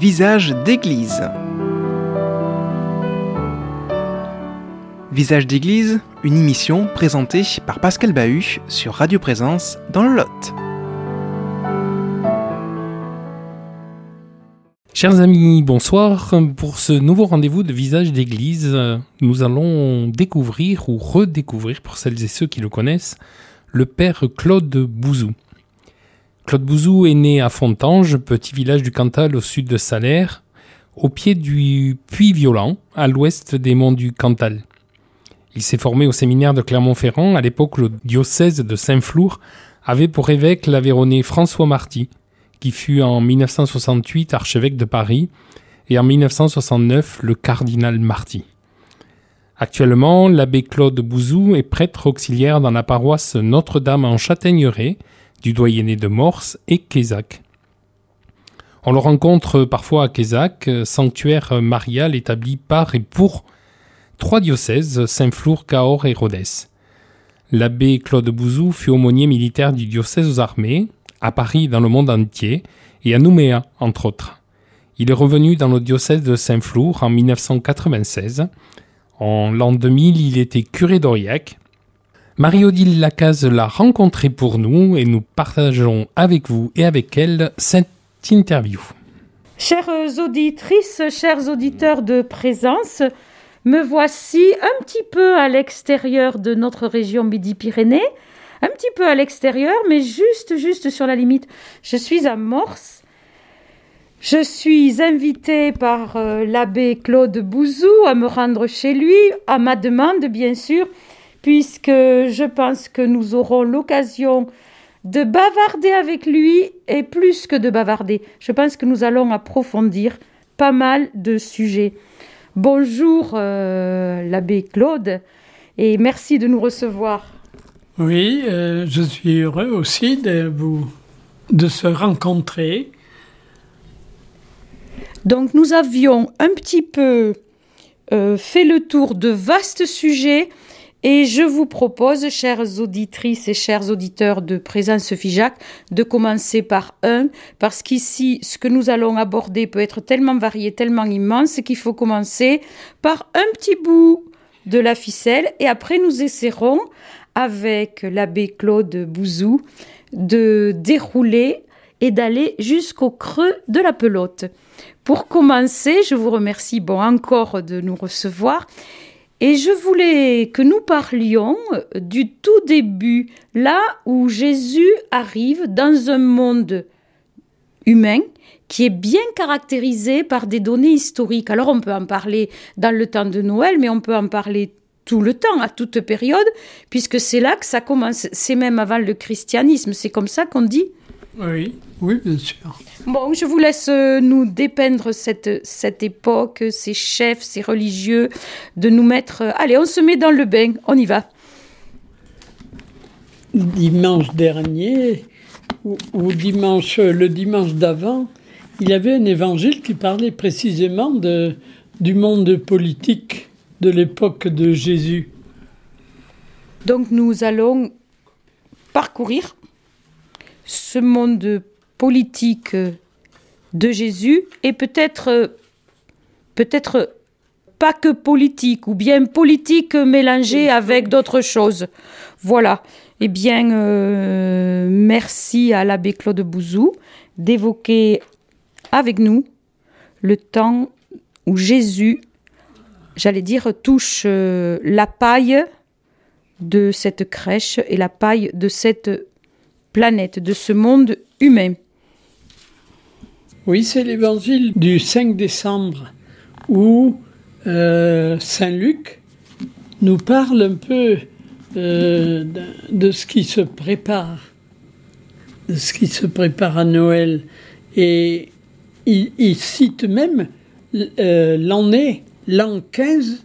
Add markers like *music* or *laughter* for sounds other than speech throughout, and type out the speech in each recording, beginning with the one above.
Visage d'église. Visage d'église, une émission présentée par Pascal Bahut sur Radio Présence dans le Lot. Chers amis, bonsoir. Pour ce nouveau rendez-vous de Visage d'église, nous allons découvrir ou redécouvrir, pour celles et ceux qui le connaissent, le père Claude Bouzou. Claude Bouzou est né à Fontange, petit village du Cantal au sud de Salaire, au pied du Puy Violent, à l'ouest des monts du Cantal. Il s'est formé au séminaire de Clermont-Ferrand. À l'époque, le diocèse de Saint-Flour avait pour évêque l'Aveyronais François Marty, qui fut en 1968 archevêque de Paris et en 1969 le cardinal Marty. Actuellement, l'abbé Claude Bouzou est prêtre auxiliaire dans la paroisse Notre-Dame en Châtaigneraie, du doyenné de Morse et Quézac. On le rencontre parfois à Quézac, sanctuaire marial établi par et pour trois diocèses, Saint-Flour, Cahors et Rhodes. L'abbé Claude Bouzou fut aumônier militaire du diocèse aux armées, à Paris dans le monde entier, et à Nouméa, entre autres. Il est revenu dans le diocèse de Saint-Flour en 1996. En l'an 2000, il était curé d'Aurillac, Marie-Odile Lacaze l'a rencontré pour nous et nous partageons avec vous et avec elle cette interview. Chères auditrices, chers auditeurs de présence, me voici un petit peu à l'extérieur de notre région Midi-Pyrénées, un petit peu à l'extérieur, mais juste, juste sur la limite. Je suis à Morse. Je suis invitée par euh, l'abbé Claude Bouzou à me rendre chez lui, à ma demande, bien sûr puisque je pense que nous aurons l'occasion de bavarder avec lui et plus que de bavarder. Je pense que nous allons approfondir pas mal de sujets. Bonjour euh, l'abbé Claude et merci de nous recevoir. Oui, euh, je suis heureux aussi de vous de se rencontrer. Donc nous avions un petit peu euh, fait le tour de vastes sujets et je vous propose, chères auditrices et chers auditeurs de Présence FIJAC, de commencer par un, parce qu'ici, ce que nous allons aborder peut être tellement varié, tellement immense, qu'il faut commencer par un petit bout de la ficelle, et après nous essaierons, avec l'abbé Claude Bouzou, de dérouler et d'aller jusqu'au creux de la pelote. Pour commencer, je vous remercie bon encore de nous recevoir et je voulais que nous parlions du tout début, là où Jésus arrive dans un monde humain qui est bien caractérisé par des données historiques. Alors on peut en parler dans le temps de Noël, mais on peut en parler tout le temps, à toute période, puisque c'est là que ça commence. C'est même avant le christianisme, c'est comme ça qu'on dit. Oui, oui, bien sûr. Bon, je vous laisse euh, nous dépeindre cette, cette époque, ces chefs, ces religieux, de nous mettre... Euh, allez, on se met dans le bain, on y va. Dimanche dernier, ou, dimanche, le dimanche d'avant, il y avait un évangile qui parlait précisément de, du monde politique de l'époque de Jésus. Donc nous allons parcourir ce monde politique de Jésus et peut-être peut-être pas que politique ou bien politique mélangée avec d'autres choses. Voilà. Eh bien, euh, merci à l'abbé Claude Bouzou d'évoquer avec nous le temps où Jésus, j'allais dire, touche euh, la paille de cette crèche et la paille de cette planète, de ce monde humain. Oui, c'est l'évangile du 5 décembre où euh, Saint Luc nous parle un peu euh, de, ce qui se prépare, de ce qui se prépare à Noël. Et il, cite même euh, l'année, l'an 15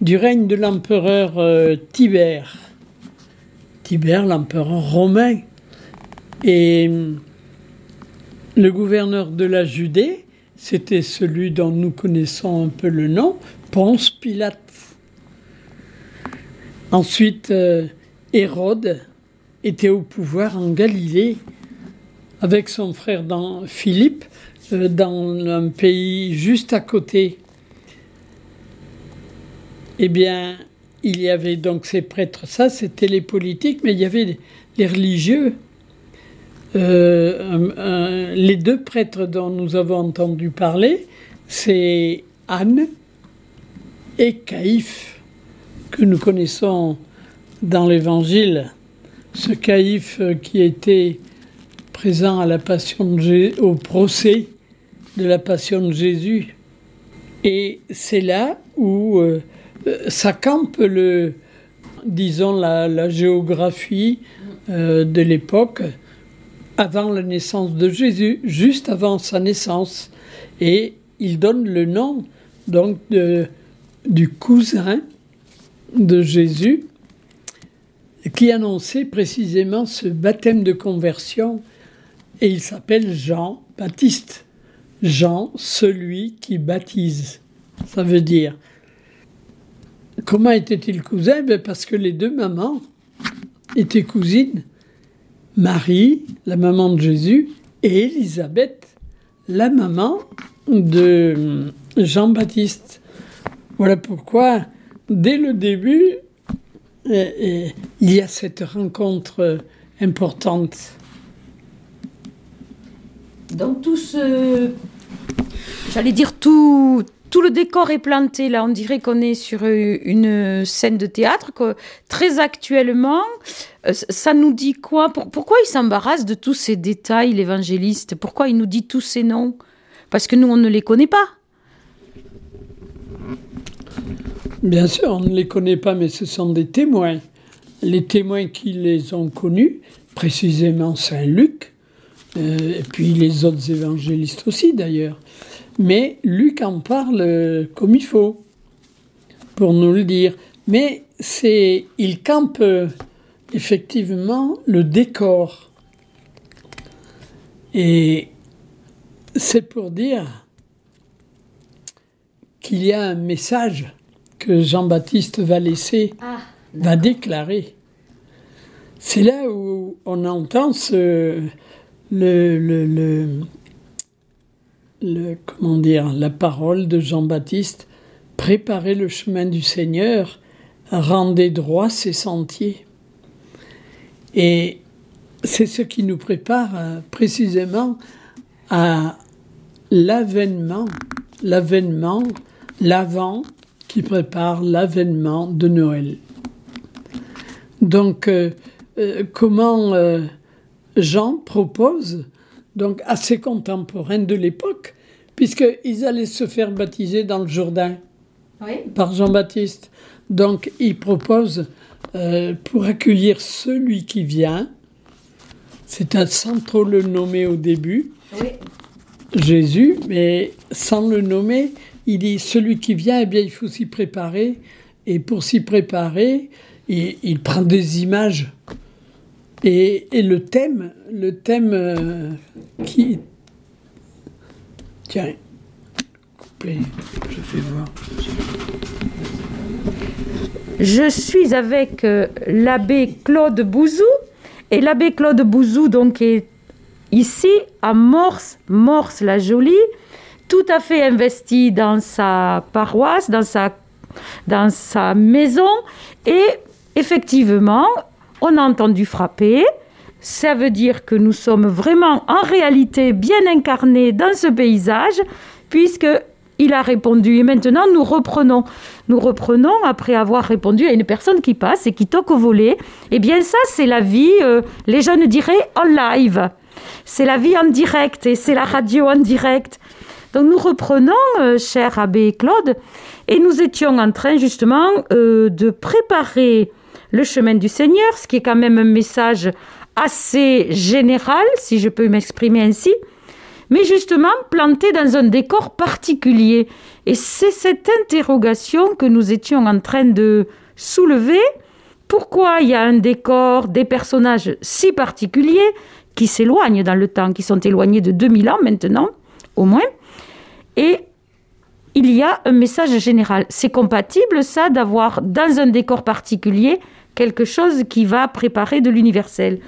du règne de l'empereur Tibère. Tibère, l'empereur romain. Et le gouverneur de la Judée, c'était celui dont nous connaissons un peu le nom, Ponce Pilate. Ensuite, euh, Hérode était au pouvoir en Galilée avec son frère Philippe euh, dans un pays juste à côté. Eh bien, il y avait donc ces prêtres, ça c'était les politiques, mais il y avait les religieux. Euh, les deux prêtres dont nous avons entendu parler, c'est Anne et Caïphe, que nous connaissons dans l'Évangile. Ce Caïphe qui était présent au procès de la passion de Jésus. Et c'est là où euh, ça campe le, disons, la, géographie euh, de l'époque avant la naissance de Jésus, juste avant sa naissance. Et il donne le nom donc du cousin de Jésus qui annonçait précisément ce baptême de conversion et il s'appelle Jean Baptiste. Jean, celui qui baptise. Ça veut dire. Comment était-il cousin? Ben Parce que les deux mamans étaient cousines. Marie, la maman de Jésus, et Élisabeth, la maman de Jean-Baptiste. Voilà pourquoi, dès le début, il y a cette rencontre importante. Donc tout ce... J'allais dire tout, tout le décor est planté. Là, on dirait qu'on est sur une scène de théâtre. Que, très actuellement, euh, ça nous dit quoi? Pourquoi il s'embarrasse de tous ces détails, l'évangéliste Pourquoi il nous dit tous ces noms? Parce que nous, on ne les connaît pas. Bien sûr, on ne les connaît pas, mais ce sont des témoins. Les témoins qui les ont connus, précisément Saint Luc, euh, et puis les autres évangélistes aussi d'ailleurs. Mais Luc en parle comme il faut, pour nous le dire. Mais c'est, il campe effectivement le décor. Et c'est pour dire qu'il y a un message que Jean-Baptiste va laisser, ah, va déclarer. C'est là où on entend ce, le, le, le, dire, la parole de Jean-Baptiste, préparez le chemin du Seigneur, rendez droit ses sentiers. Et c'est ce qui nous prépare euh, précisément à l'avènement, l'avènement, l'avant qui prépare l'avènement de Noël. Donc, euh, euh, comment Jean propose donc à ses contemporains de l'époque, puisqu'ils allaient se faire baptiser dans le Jourdain par Jean-Baptiste. Donc il propose euh, pour accueillir celui qui vient, c'est un sans trop le nommer au début, Jésus, mais sans le nommer, il dit celui qui vient, eh bien il faut s'y préparer, et pour s'y préparer, il prend des images et, le thème, le thème euh, qui. Tiens, coupé, je fais voir. Je suis avec euh, l'abbé Claude Bouzou. Et l'abbé Claude Bouzou, donc, est ici à Morse, Morse la Jolie, tout à fait investi dans sa paroisse, dans sa, dans sa maison. Et effectivement, on a entendu frapper. Ça veut dire que nous sommes vraiment en réalité bien incarnés dans ce paysage, puisque il a répondu. Et maintenant, nous reprenons. Nous reprenons après avoir répondu à une personne qui passe et qui toque au volet. Eh bien, ça, c'est la vie, euh, les jeunes diraient, en live. C'est la vie en direct et c'est la radio en direct. Donc, nous reprenons, euh, cher abbé Claude, et nous étions en train justement euh, de préparer le chemin du Seigneur, ce qui est quand même un message assez général, si je peux m'exprimer ainsi, mais justement planté dans un décor particulier. Et c'est cette interrogation que nous étions en train de soulever. Pourquoi il y a un décor, des personnages si particuliers qui s'éloignent dans le temps, qui sont éloignés de 2000 ans maintenant, au moins, et il y a un message général. C'est compatible ça d'avoir dans un décor particulier quelque chose qui va préparer de l'universel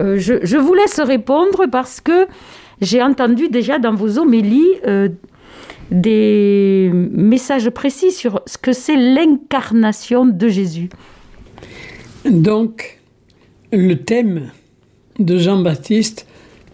euh, je, vous laisse répondre parce que j'ai entendu déjà dans vos homélies euh, des messages précis sur ce que c'est l'incarnation de Jésus. Donc, le thème de Jean-Baptiste,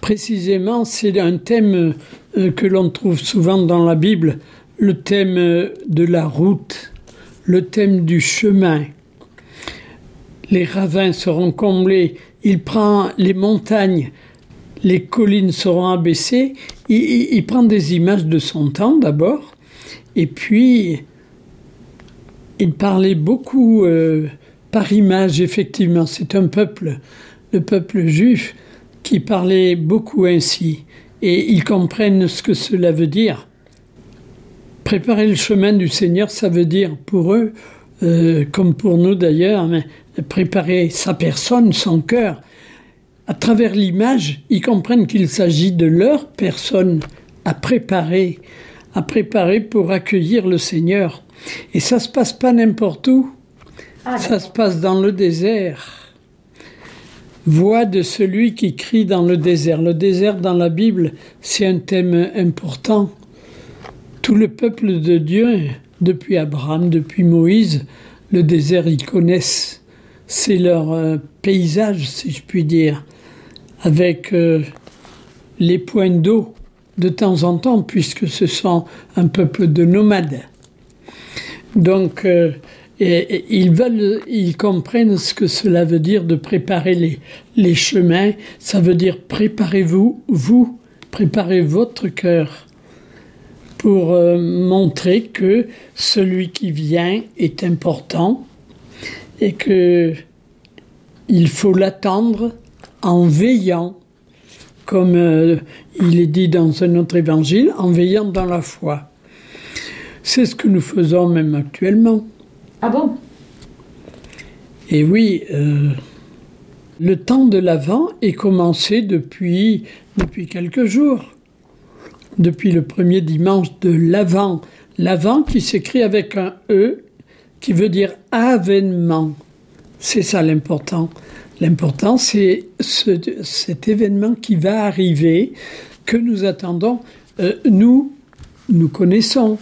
précisément, c'est un thème euh, que l'on trouve souvent dans la Bible, le thème de la route, le thème du chemin. Les ravins seront comblés, il prend les montagnes, les collines seront abaissées, il, prend des images de son temps d'abord, et puis il parlait beaucoup euh, par image, effectivement, c'est un peuple, le peuple juif, qui parlait beaucoup ainsi, et ils comprennent ce que cela veut dire. Préparer le chemin du Seigneur, ça veut dire pour eux, euh, comme pour nous d'ailleurs, préparer sa personne, son cœur. À travers l'image, ils comprennent qu'il s'agit de leur personne à préparer, à préparer pour accueillir le Seigneur. Et ça se passe pas n'importe où. Ah, ça se passe dans le désert. Voix de celui qui crie dans le désert. Le désert dans la Bible, c'est un thème important. Tout le peuple de Dieu, depuis Abraham, depuis Moïse, le désert, ils connaissent. C'est leur euh, paysage, si je puis dire, avec euh, les points d'eau de temps en temps, puisque ce sont un peuple de nomades. Donc, euh, ils veulent, ils comprennent ce que cela veut dire de préparer les, les chemins. Ça veut dire préparez-vous, vous, préparez votre cœur pour montrer que celui qui vient est important et que il faut l'attendre en veillant, comme euh, il est dit dans un autre évangile, en veillant dans la foi. C'est ce que nous faisons même actuellement. Ah bon? Et oui, euh, le temps de l'Avent est commencé depuis, depuis quelques jours depuis le premier dimanche de l'Avent. L'Avent qui s'écrit avec un E qui veut dire avènement. C'est ça l'important. L'important, c'est cet événement qui va arriver, que nous attendons. Euh, nous, nous connaissons.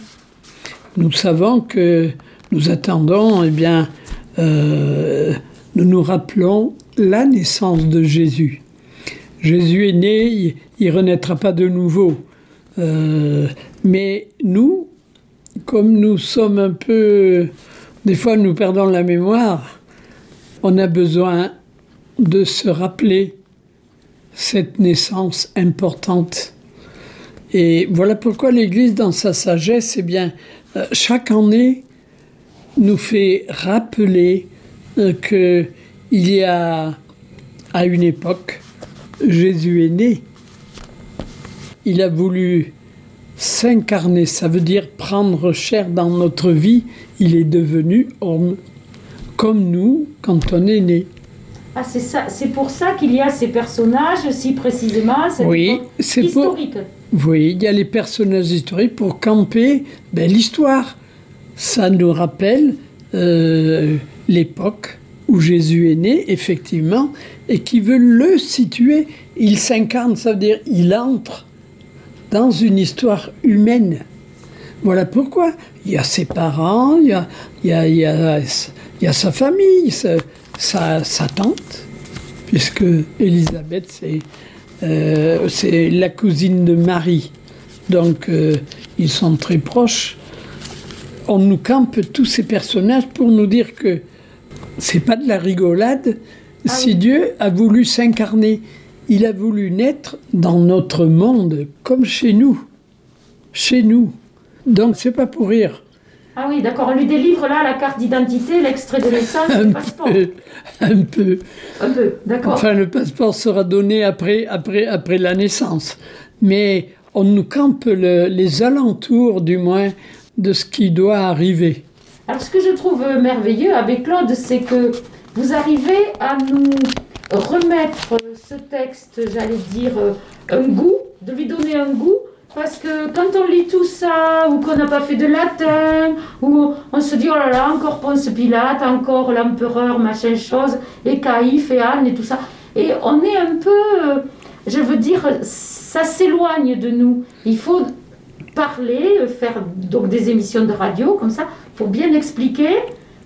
Nous savons que nous attendons, eh bien, euh, nous nous rappelons la naissance de Jésus. Jésus est né, il ne renaîtra pas de nouveau. Euh, mais nous, comme nous sommes un peu... Des fois, nous perdons la mémoire. On a besoin de se rappeler cette naissance importante. Et voilà pourquoi l'Église, dans sa sagesse, eh bien, euh, chaque année, nous fait rappeler euh, que il y a, à une époque, Jésus est né il a voulu s'incarner, ça veut dire prendre chair dans notre vie. Il est devenu homme, comme nous quand on est né. Ah, c'est ça, c'est pour ça qu'il y a ces personnages si précisément. oui, c'est historique. Oui, il y a les personnages historiques pour camper ben, l'histoire. Ça nous rappelle euh, l'époque où Jésus est né, effectivement, et qui veut le situer. Il s'incarne, ça veut dire il entre dans une histoire humaine. Voilà pourquoi. Il y a ses parents, il y a, il y a, il y a, il y a sa famille, sa, sa, tante, puisque Elisabeth, c'est euh, c'est la cousine de Marie. Donc, euh, ils sont très proches. On nous campe tous ces personnages pour nous dire que c'est pas de la rigolade. Ah si Dieu a voulu s'incarner, il a voulu naître dans notre monde, comme chez nous. Chez nous. Donc c'est pas pour rire. Ah oui, d'accord. On lui délivre là la carte d'identité, l'extrait de naissance, *laughs* le passeport. un peu. Un peu, d'accord. Enfin, le passeport sera donné après, après, après la naissance. Mais on nous campe les alentours, du moins, de ce qui doit arriver. Alors, ce que je trouve merveilleux avec Claude, c'est que vous arrivez à nous remettre ce texte, j'allais dire, euh, un goût, de lui donner un goût Parce que quand on lit tout ça, ou qu'on n'a pas fait de latin, ou on se dit, oh là là, encore Ponce Pilate, encore l'empereur, machin chose, et Caïphe et Anne et tout ça. Et on est un peu, euh, je veux dire, ça s'éloigne de nous. Il faut parler, faire donc des émissions de radio comme ça, pour bien expliquer,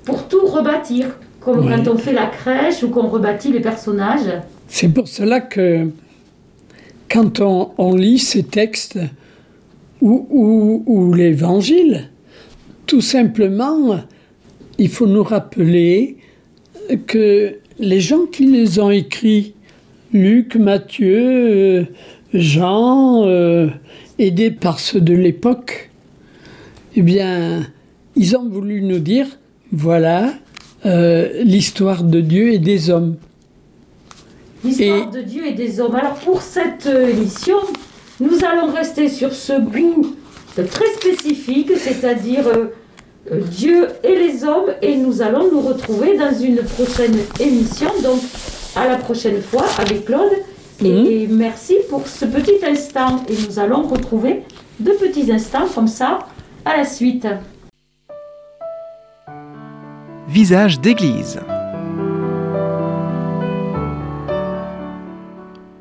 pour tout rebâtir. Comme quand on fait la crèche ou qu'on rebâtit les personnages. C'est pour cela que quand on, lit ces textes ou l'évangile, tout simplement, il faut nous rappeler que les gens qui les ont écrits, Luc, Matthieu, euh, Jean, euh, aidés par ceux de l'époque, eh bien, ils ont voulu nous dire, voilà euh, l'histoire de Dieu et des hommes. L'histoire Et- de Dieu et des hommes. Alors pour cette euh, émission, nous allons rester sur ce goût très spécifique, c'est-à-dire euh, euh, Dieu et les hommes, et nous allons nous retrouver dans une prochaine émission. Donc à la prochaine fois avec Claude. Et merci pour ce petit instant. Et nous allons retrouver deux petits instants comme ça à la suite. Visage d'église.